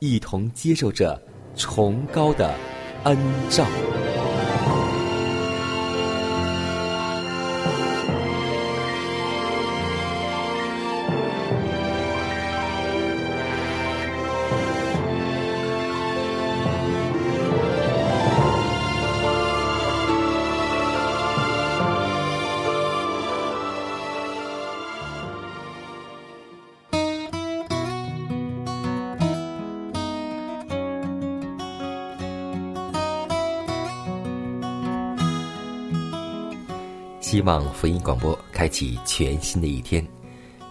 一同接受着崇高的恩照。希望福音广播开启全新的一天，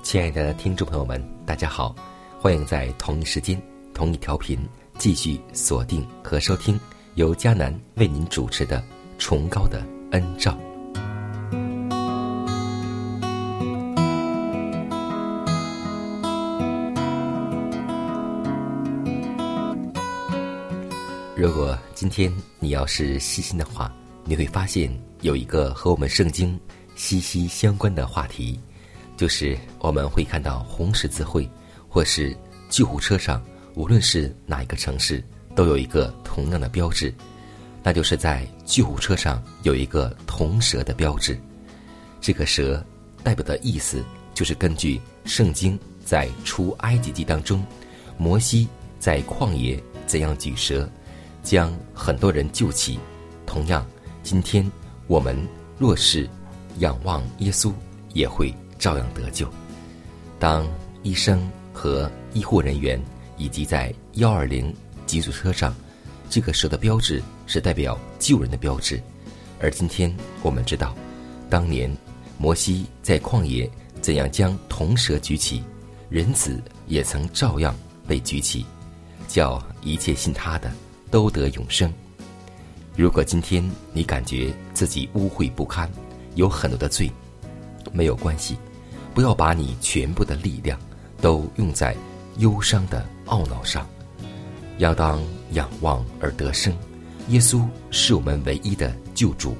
亲爱的听众朋友们，大家好，欢迎在同一时间、同一调频继续锁定和收听由迦南为您主持的《崇高的恩照》。如果今天你要是细心的话，你会发现有一个和我们圣经息息相关的话题，就是我们会看到红十字会或是救护车上，无论是哪一个城市，都有一个同样的标志，那就是在救护车上有一个铜蛇的标志。这个蛇代表的意思，就是根据圣经在出埃及记当中，摩西在旷野怎样举蛇，将很多人救起。同样，今天我们若是仰望耶稣，也会照样得救。当医生和医护人员以及在幺二零急救车上，这个蛇的标志是代表救人的标志。而今天我们知道，当年摩西在旷野怎样将铜蛇举起，人子也曾照样被举起，叫一切信他的都得永生。如果今天你感觉自己污秽不堪，有很多的罪，没有关系，不要把你全部的力量都用在忧伤的懊恼上，要当仰望而得生。耶稣是我们唯一的救主，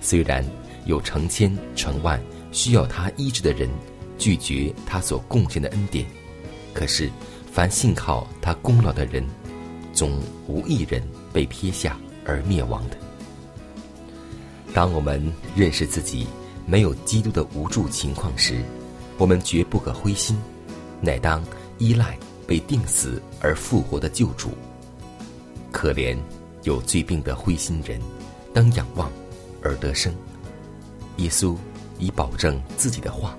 虽然有成千成万需要他医治的人拒绝他所贡献的恩典，可是凡信靠他功劳的人，总无一人被撇下。而灭亡的。当我们认识自己没有基督的无助情况时，我们绝不可灰心，乃当依赖被定死而复活的救主。可怜有罪病的灰心人，当仰望而得生。耶稣已保证自己的话，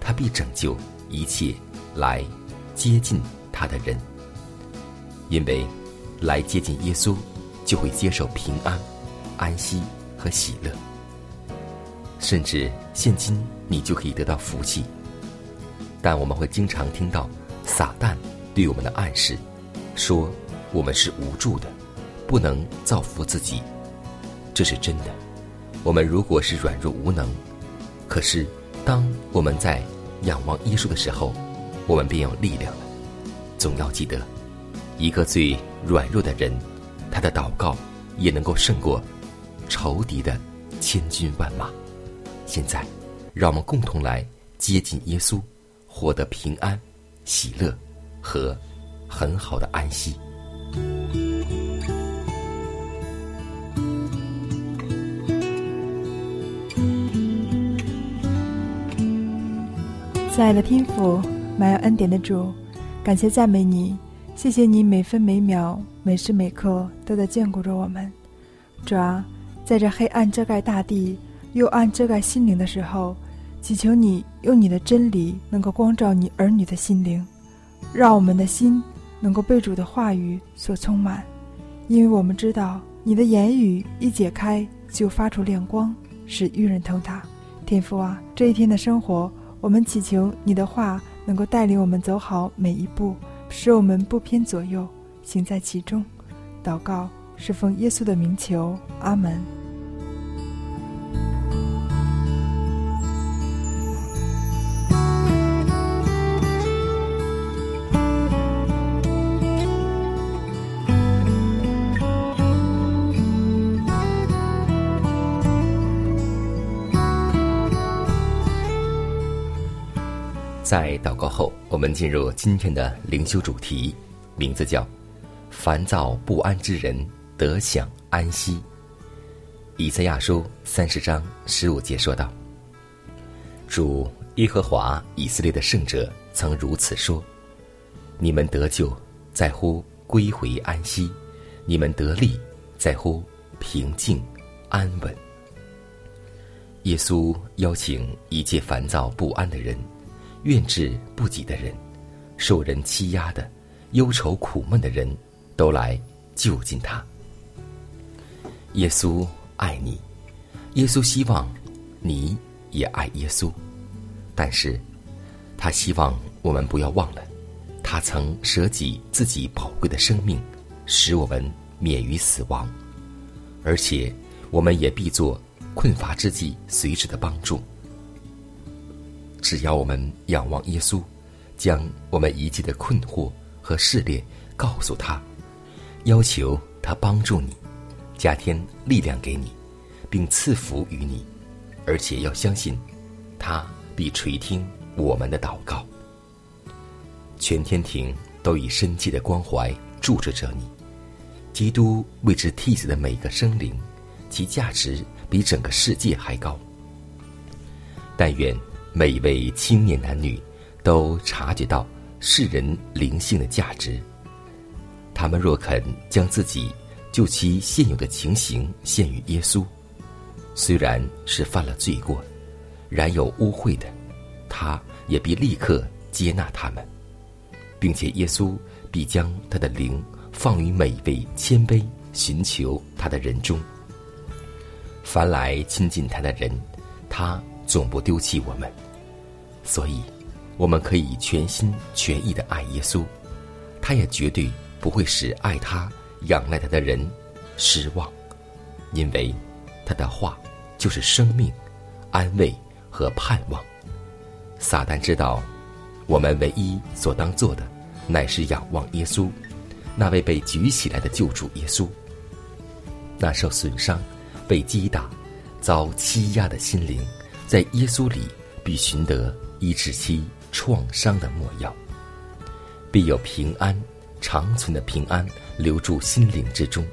他必拯救一切来接近他的人，因为来接近耶稣。就会接受平安、安息和喜乐，甚至现今你就可以得到福气。但我们会经常听到撒旦对我们的暗示，说我们是无助的，不能造福自己。这是真的。我们如果是软弱无能，可是当我们在仰望耶稣的时候，我们便有力量了。总要记得，一个最软弱的人。他的祷告也能够胜过仇敌的千军万马。现在，让我们共同来接近耶稣，获得平安、喜乐和很好的安息。亲爱的天父，满有恩典的主，感谢赞美你。谢谢你每分每秒、每时每刻都在眷顾着我们。主啊，在这黑暗遮盖大地、幽暗遮盖心灵的时候，祈求你用你的真理能够光照你儿女的心灵，让我们的心能够被主的话语所充满，因为我们知道你的言语一解开就发出亮光，使愚人通达。天父啊，这一天的生活。我们祈求你的话能够带领我们走好每一步，使我们不偏左右，行在其中。祷告是奉耶稣的名求，阿门。在祷告后，我们进入今天的灵修主题，名字叫“烦躁不安之人得享安息”。以赛亚书三十章十五节说道：“主耶和华以色列的圣者曾如此说：你们得救在乎归回安息，你们得力在乎平静安稳。”耶稣邀请一切烦躁不安的人。怨志不己的人，受人欺压的，忧愁苦闷的人，都来就近他。耶稣爱你，耶稣希望你也爱耶稣，但是，他希望我们不要忘了，他曾舍己自己宝贵的生命，使我们免于死亡，而且我们也必做困乏之际随时的帮助。只要我们仰望耶稣，将我们一切的困惑和试炼告诉他，要求他帮助你，加添力量给你，并赐福于你，而且要相信，他必垂听我们的祷告。全天庭都以深切的关怀注视着你，基督为之替死的每个生灵，其价值比整个世界还高。但愿。每一位青年男女都察觉到世人灵性的价值。他们若肯将自己就其现有的情形献于耶稣，虽然是犯了罪过，然有污秽的，他也必立刻接纳他们，并且耶稣必将他的灵放于每一位谦卑寻求他的人中。凡来亲近他的人，他总不丢弃我们。所以，我们可以全心全意的爱耶稣，他也绝对不会使爱他、仰赖他的人失望，因为他的话就是生命、安慰和盼望。撒旦知道，我们唯一所当做的，乃是仰望耶稣，那位被举起来的救主耶稣。那受损伤、被击打、遭欺压的心灵，在耶稣里必寻得。医治其创伤的莫药，必有平安长存的平安留住心灵之中，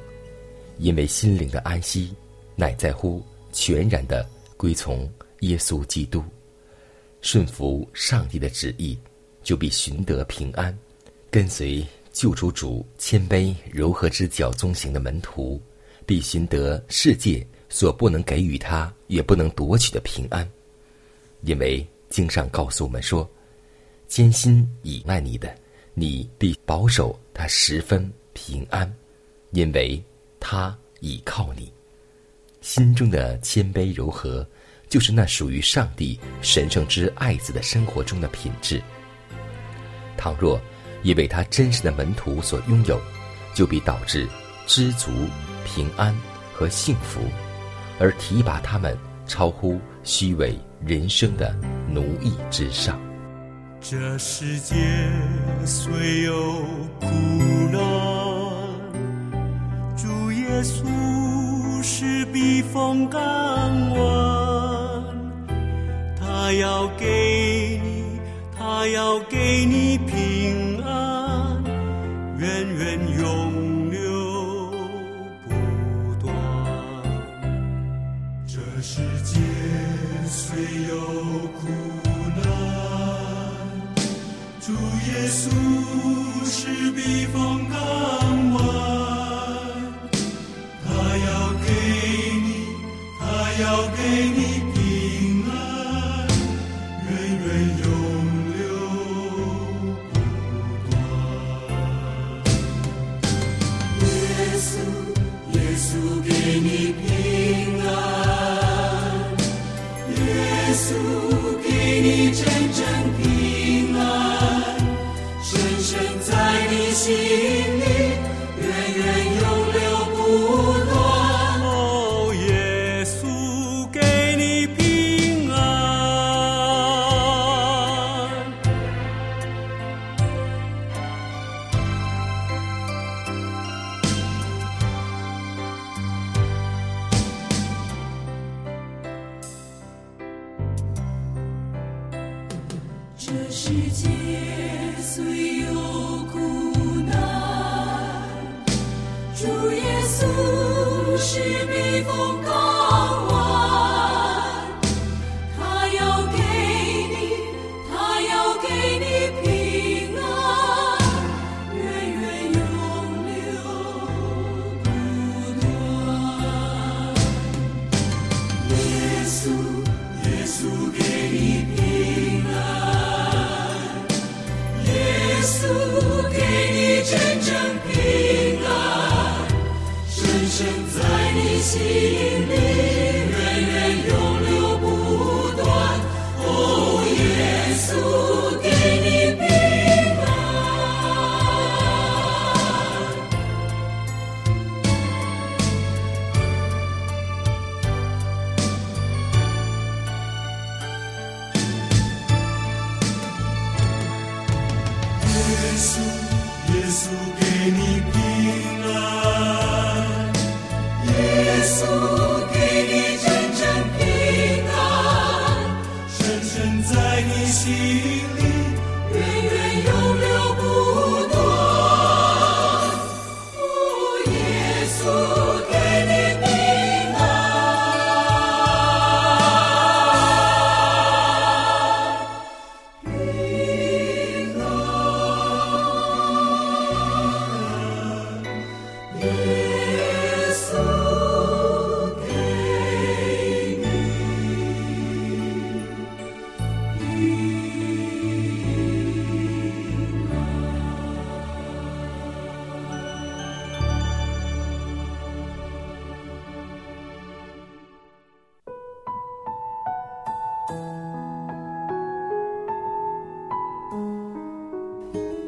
因为心灵的安息乃在乎全然的归从耶稣基督，顺服上帝的旨意，就必寻得平安；跟随救主主谦卑柔和之脚踪行的门徒，必寻得世界所不能给予他也不能夺取的平安，因为。经上告诉我们说：“艰辛倚赖你的，你必保守他十分平安，因为他倚靠你。心中的谦卑柔和，就是那属于上帝神圣之爱子的生活中的品质。倘若因为他真实的门徒所拥有，就必导致知足、平安和幸福，而提拔他们超乎虚伪。”人生的奴役之上，这世界虽有苦难，主耶稣是避风港湾，他要给你，他要给你平安，真正平安，深深在你心里，源源永流不断。哦，耶稣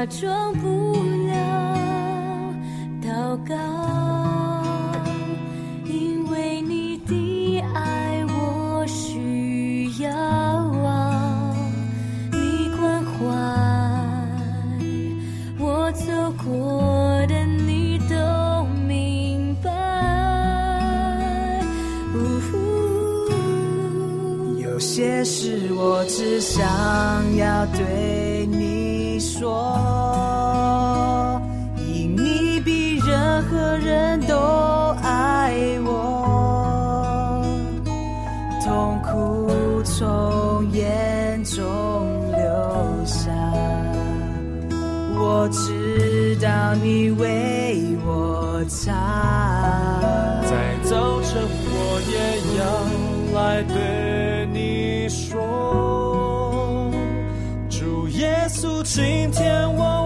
假装不为我擦。在早晨，我也要来对你说，主耶稣，今天我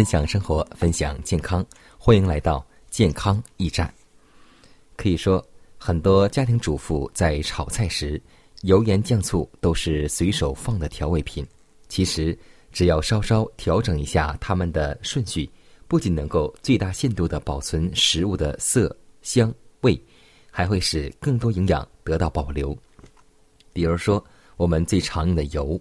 分享生活，分享健康，欢迎来到健康驿站。可以说，很多家庭主妇在炒菜时，油盐酱醋都是随手放的调味品。其实，只要稍稍调整一下它们的顺序，不仅能够最大限度的保存食物的色香味，还会使更多营养得到保留。比如说，我们最常用的油，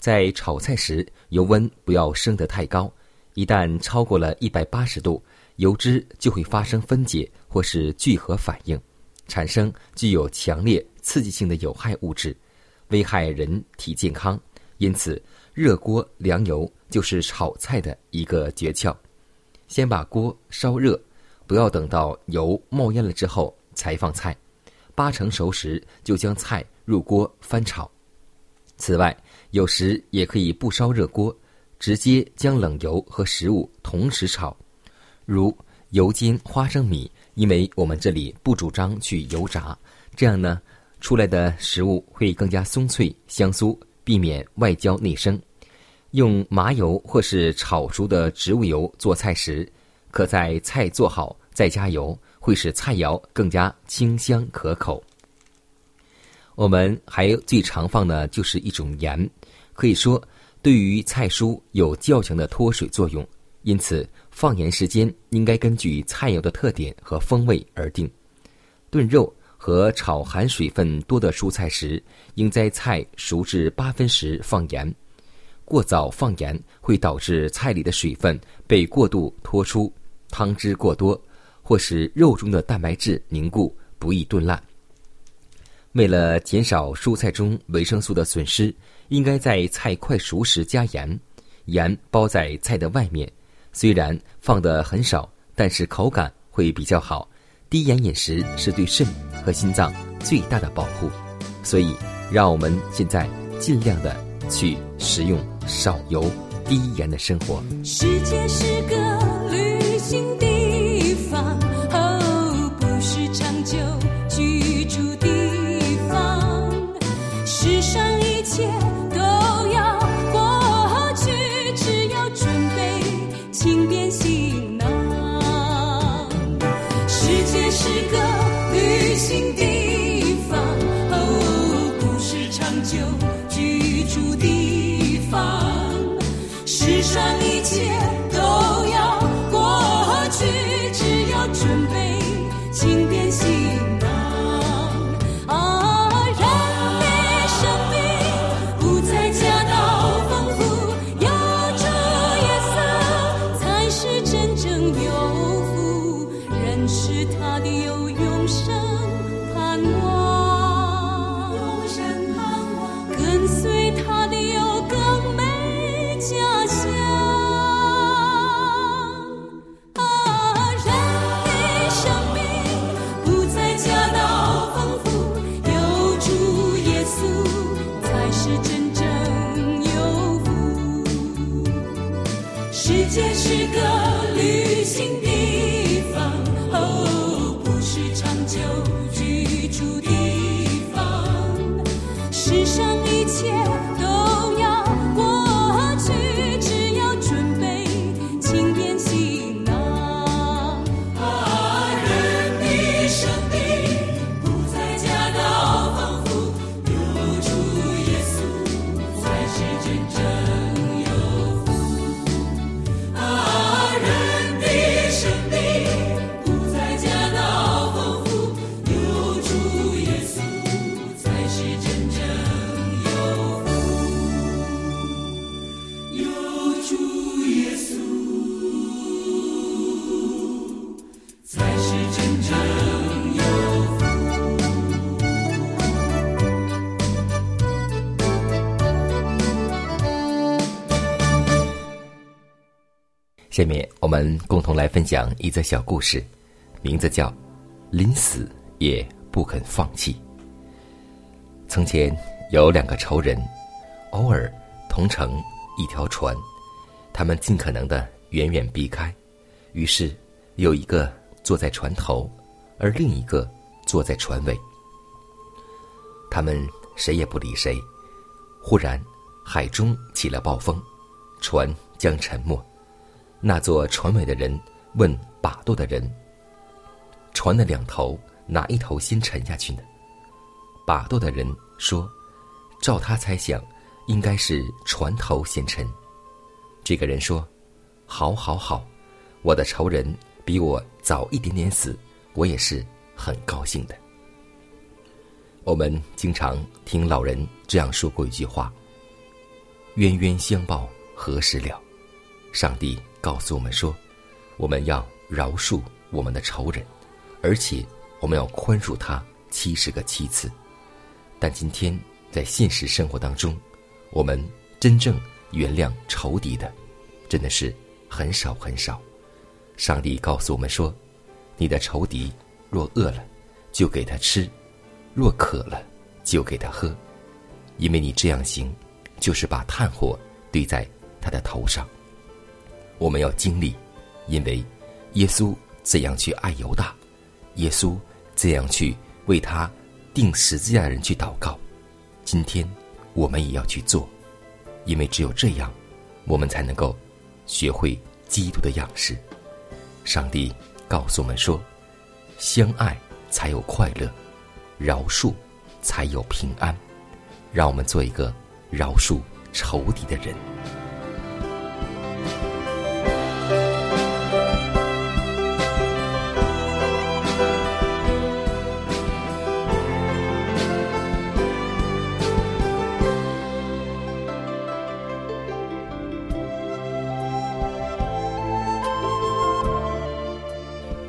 在炒菜时油温不要升得太高，一旦超过了一百八十度，油脂就会发生分解或是聚合反应，产生具有强烈刺激性的有害物质，危害人体健康。因此，热锅凉油就是炒菜的一个诀窍。先把锅烧热，不要等到油冒烟了之后才放菜，八成熟时就将菜入锅翻炒。此外，有时也可以不烧热锅，直接将冷油和食物同时炒，如油煎花生米。因为我们这里不主张去油炸，这样呢，出来的食物会更加松脆香酥，避免外焦内生。用麻油或是炒熟的植物油做菜时，可在菜做好再加油，会使菜肴更加清香可口。我们还最常放的就是一种盐，可以说对于菜蔬有较强的脱水作用，因此放盐时间应该根据菜肴的特点和风味而定。炖肉和炒含水分多的蔬菜时，应在菜熟至八分时放盐。过早放盐会导致菜里的水分被过度脱出，汤汁过多，或使肉中的蛋白质凝固，不易炖烂。为了减少蔬菜中维生素的损失，应该在菜快熟时加盐，盐包在菜的外面。虽然放的很少，但是口感会比较好。低盐饮食是对肾和心脏最大的保护，所以让我们现在尽量的去食用。少油、低盐的生活。世界是个有福，认识他的有下面我们共同来分享一则小故事，名字叫《临死也不肯放弃》。从前有两个仇人，偶尔同乘一条船，他们尽可能的远远避开。于是有一个坐在船头，而另一个坐在船尾。他们谁也不理谁。忽然，海中起了暴风，船将沉没。那座船尾的人问把舵的人：“船的两头哪一头先沉下去呢？”把舵的人说：“照他猜想，应该是船头先沉。”这个人说：“好，好，好，我的仇人比我早一点点死，我也是很高兴的。”我们经常听老人这样说过一句话：“冤冤相报何时了？”上帝告诉我们说，我们要饶恕我们的仇人，而且我们要宽恕他七十个七次。但今天在现实生活当中，我们真正原谅仇敌的，真的是很少很少。上帝告诉我们说：“你的仇敌若饿了，就给他吃；若渴了，就给他喝。因为你这样行，就是把炭火堆在他的头上。”我们要经历，因为耶稣怎样去爱犹大，耶稣怎样去为他钉十字架的人去祷告，今天我们也要去做，因为只有这样，我们才能够学会基督的样式。上帝告诉我们说：“相爱才有快乐，饶恕才有平安。”让我们做一个饶恕仇敌的人。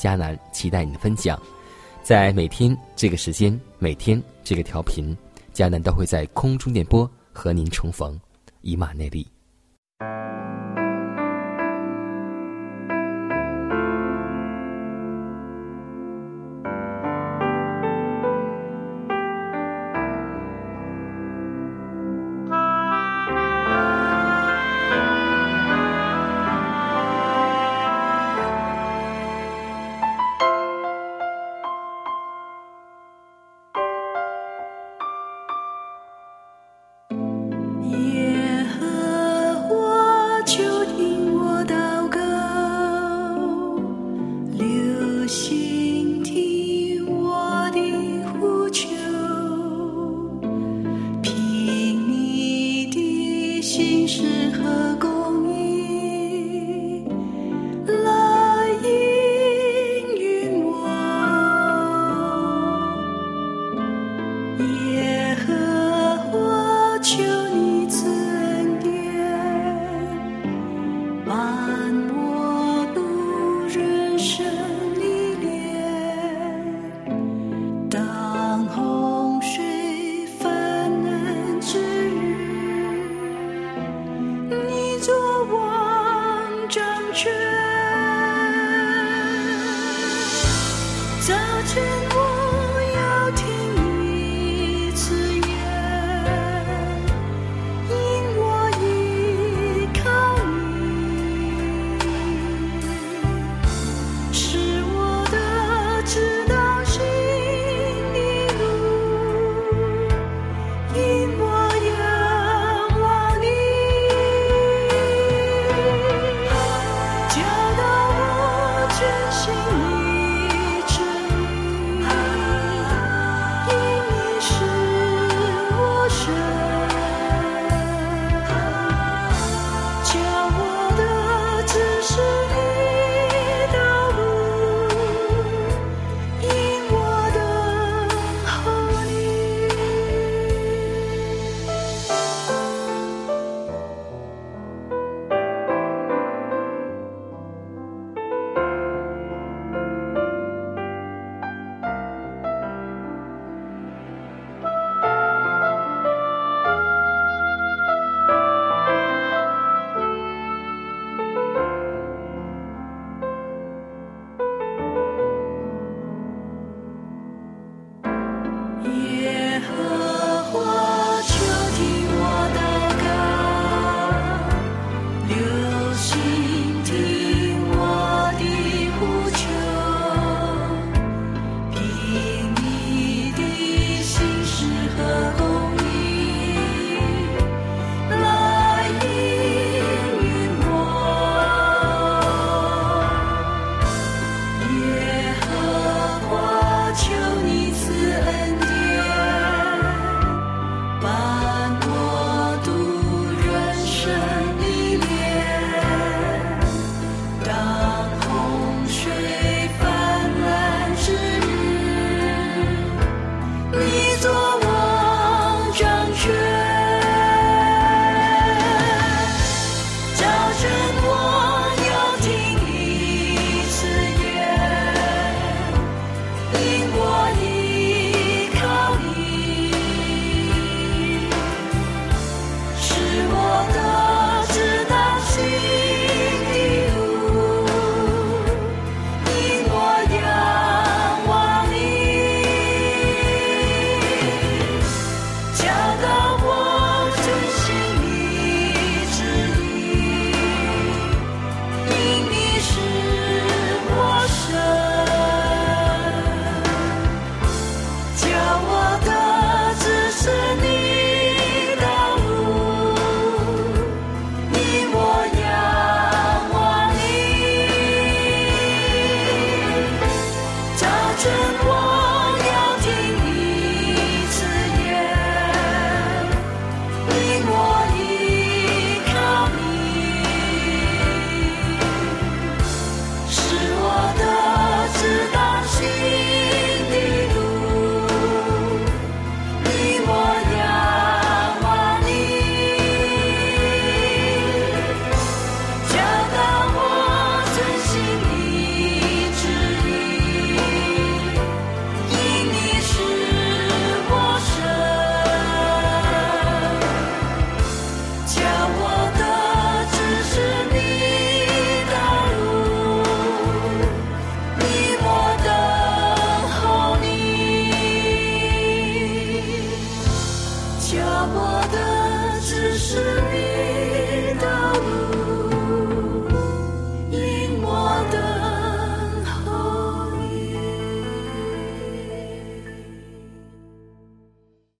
迦南期待你的分享，在每天这个时间，每天这个调频，迦南都会在空中电波和您重逢，以马内利。